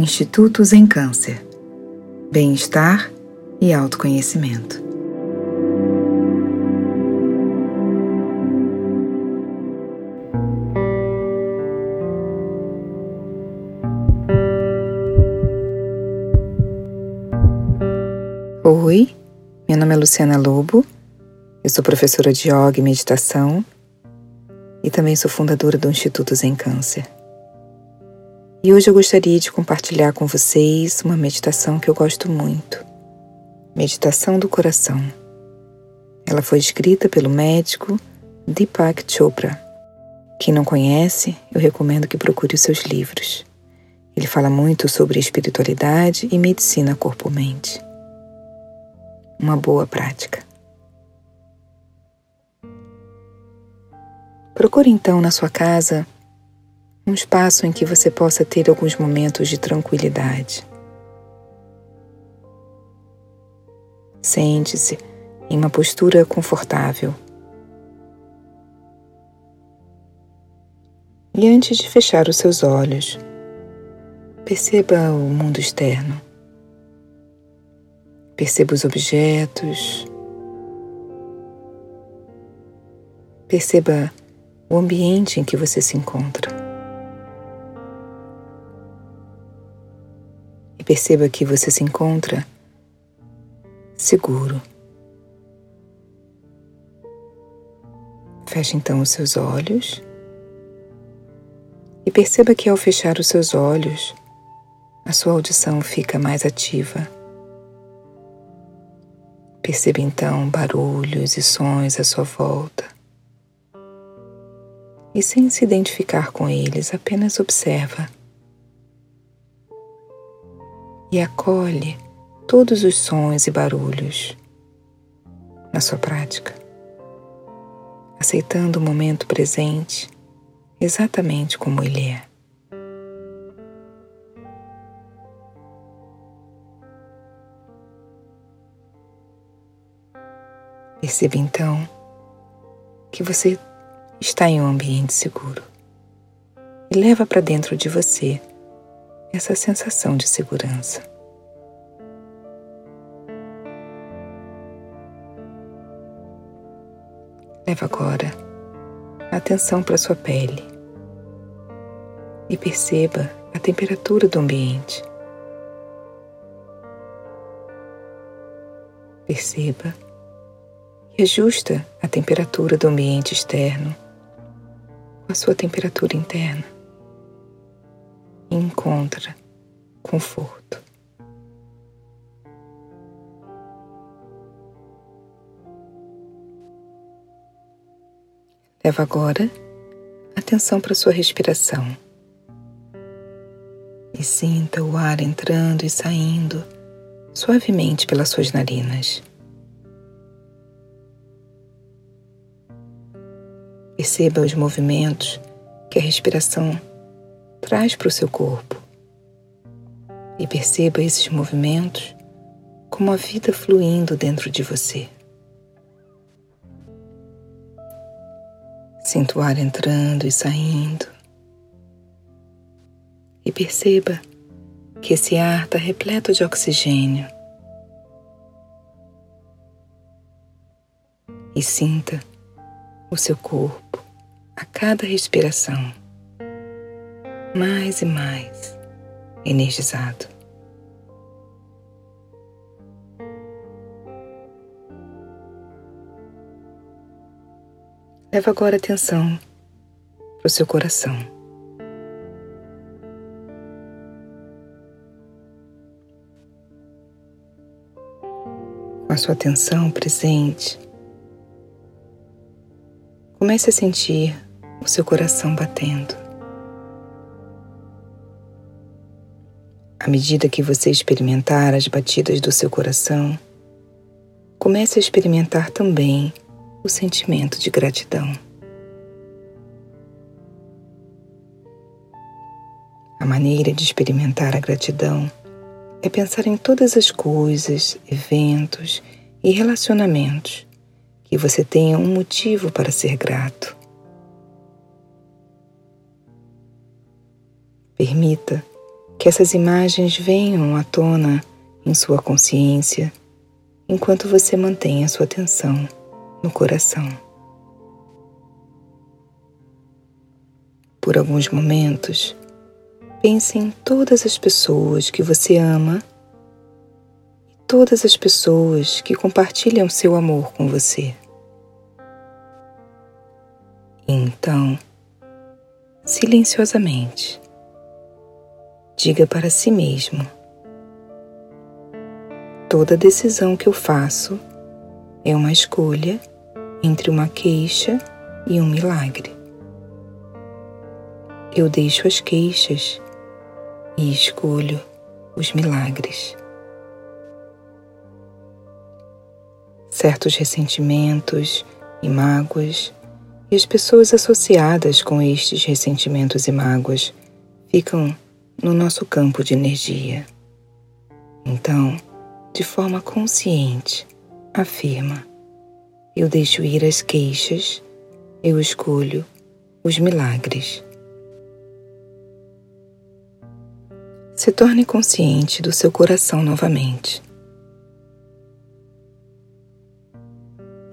Institutos em Câncer, Bem-Estar e Autoconhecimento. Oi, meu nome é Luciana Lobo, eu sou professora de yoga e meditação e também sou fundadora do Instituto Zen Câncer. E hoje eu gostaria de compartilhar com vocês uma meditação que eu gosto muito. Meditação do Coração. Ela foi escrita pelo médico Deepak Chopra. Quem não conhece, eu recomendo que procure os seus livros. Ele fala muito sobre espiritualidade e medicina corpo-mente. Uma boa prática. Procure então na sua casa um espaço em que você possa ter alguns momentos de tranquilidade. Sente-se em uma postura confortável. E antes de fechar os seus olhos, perceba o mundo externo. Perceba os objetos. Perceba o ambiente em que você se encontra. Perceba que você se encontra seguro. Feche então os seus olhos e perceba que ao fechar os seus olhos, a sua audição fica mais ativa. Perceba então barulhos e sons à sua volta. E sem se identificar com eles, apenas observa e acolhe todos os sons e barulhos na sua prática, aceitando o momento presente exatamente como ele é. Perceba então que você está em um ambiente seguro e leva para dentro de você essa sensação de segurança. Leva agora a atenção para sua pele e perceba a temperatura do ambiente. Perceba e ajusta a temperatura do ambiente externo com a sua temperatura interna encontra conforto. Leva agora atenção para sua respiração e sinta o ar entrando e saindo suavemente pelas suas narinas. Perceba os movimentos que a respiração traz para o seu corpo e perceba esses movimentos como a vida fluindo dentro de você. Sinta o ar entrando e saindo e perceba que esse ar está repleto de oxigênio. E sinta o seu corpo a cada respiração mais e mais energizado. Leva agora atenção para o seu coração. Com a sua atenção presente, comece a sentir o seu coração batendo. À medida que você experimentar as batidas do seu coração, comece a experimentar também o sentimento de gratidão. A maneira de experimentar a gratidão é pensar em todas as coisas, eventos e relacionamentos que você tenha um motivo para ser grato. Permita Que essas imagens venham à tona em sua consciência enquanto você mantém a sua atenção no coração. Por alguns momentos, pense em todas as pessoas que você ama e todas as pessoas que compartilham seu amor com você. Então, silenciosamente, diga para si mesmo: toda decisão que eu faço é uma escolha entre uma queixa e um milagre. Eu deixo as queixas e escolho os milagres. Certos ressentimentos e mágoas e as pessoas associadas com estes ressentimentos e mágoas ficam no nosso campo de energia. Então, de forma consciente, afirma: Eu deixo ir as queixas, eu escolho os milagres. Se torne consciente do seu coração novamente.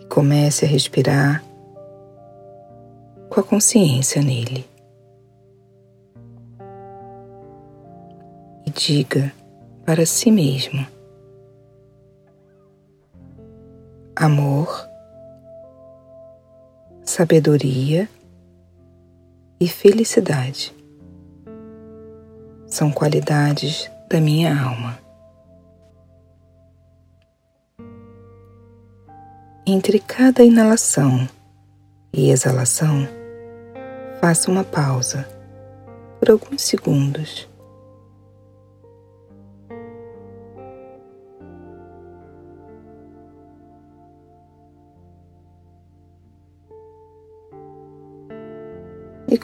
E comece a respirar com a consciência nele. Diga para si mesmo: amor, sabedoria e felicidade são qualidades da minha alma. Entre cada inalação e exalação, faça uma pausa por alguns segundos.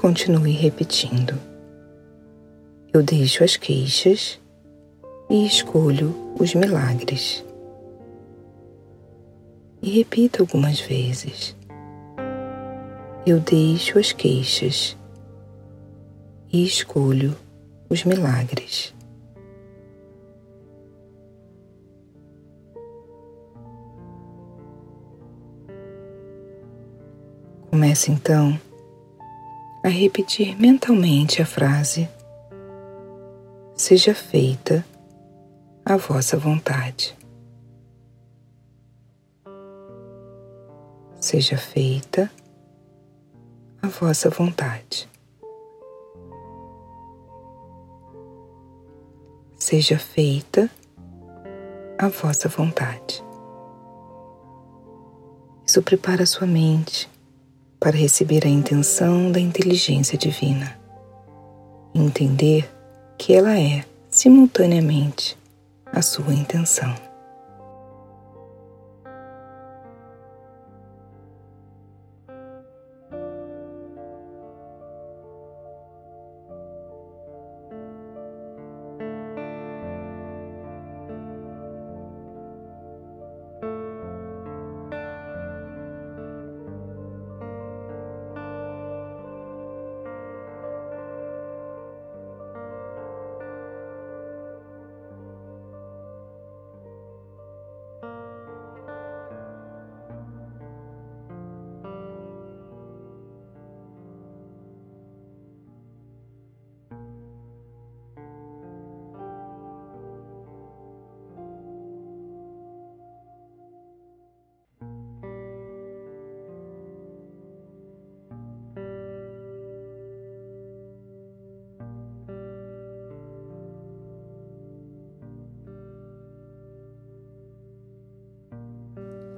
Continue repetindo. Eu deixo as queixas e escolho os milagres. E repita algumas vezes. Eu deixo as queixas e escolho os milagres. Comece então a repetir mentalmente a frase: Seja feita a vossa vontade. Seja feita a vossa vontade. Seja feita a vossa vontade. Isso prepara sua mente para receber a intenção da inteligência divina entender que ela é, simultaneamente, a sua intenção.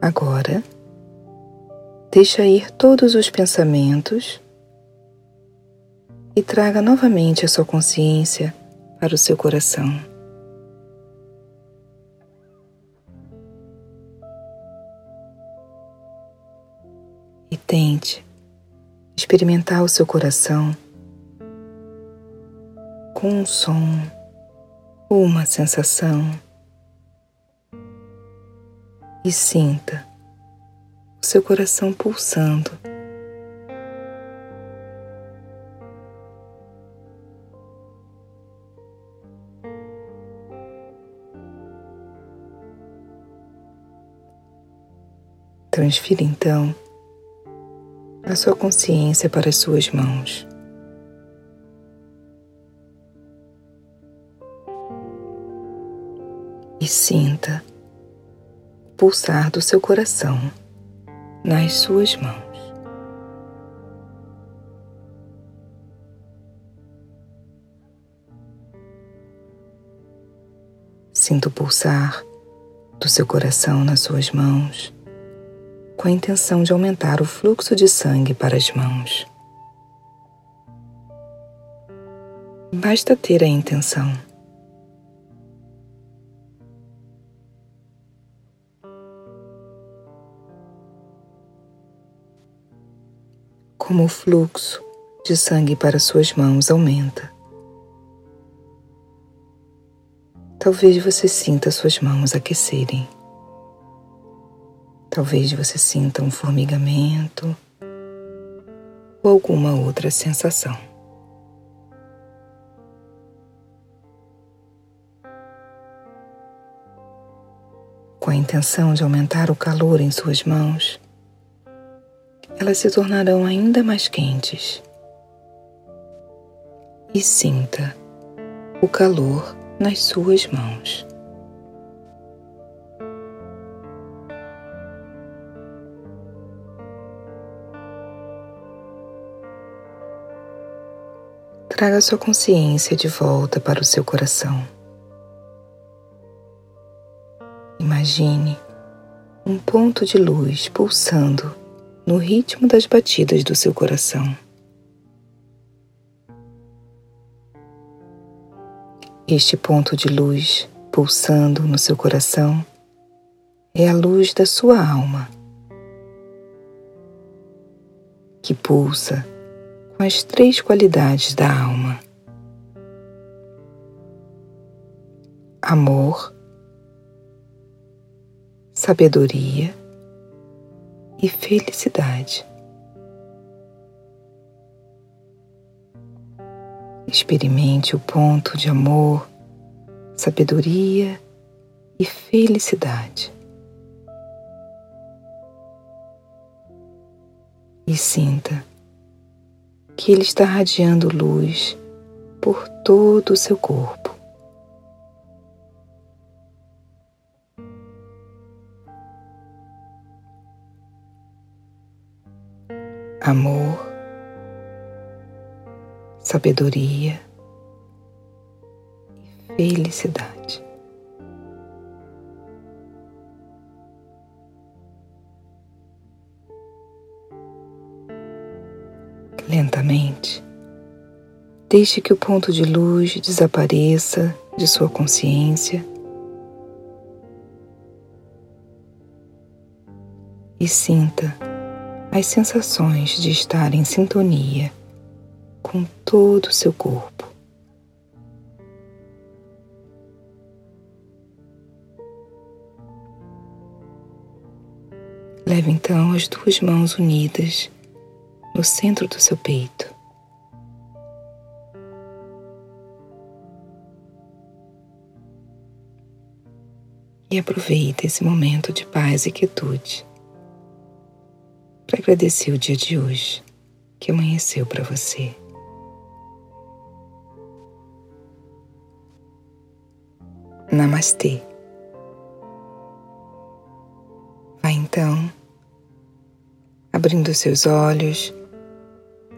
Agora, deixa ir todos os pensamentos e traga novamente a sua consciência para o seu coração. E tente experimentar o seu coração com um som ou uma sensação e sinta o seu coração pulsando. Transfira então a sua consciência para as suas mãos. E sinta pulsar do seu coração nas suas mãos. Sinta o pulsar do seu coração nas suas mãos, com a intenção de aumentar o fluxo de sangue para as mãos. Basta ter a intenção. Como o fluxo de sangue para suas mãos aumenta, Talvez você sinta suas mãos aquecerem. Talvez você sinta um formigamento ou alguma outra sensação. Com a intenção de aumentar o calor em suas mãos, elas se tornarão ainda mais quentes. E sinta o calor nas suas mãos. Traga sua consciência de volta para o seu coração. Imagine um ponto de luz pulsando no ritmo das batidas do seu coração. Este ponto de luz pulsando no seu coração é a luz da sua alma, que pulsa com as três qualidades da alma: amor, sabedoria e felicidade. Experimente o ponto de amor, sabedoria e felicidade. E sinta que ele está radiando luz por todo o seu corpo. Amor, sabedoria e felicidade. Lentamente, deixe que o ponto de luz desapareça de sua consciência e sinta as sensações de estar em sintonia com todo o seu corpo. Leve então as duas mãos unidas no centro do seu peito. E aproveite esse momento de paz e quietude para agradecer o dia de hoje que amanheceu para você. Namastê. Vá então, abrindo seus olhos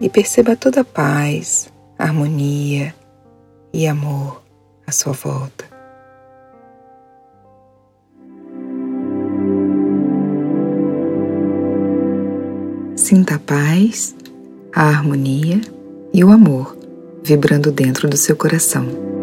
e perceba toda a paz, harmonia e amor à sua volta. Sinta a paz, a harmonia e o amor vibrando dentro do seu coração.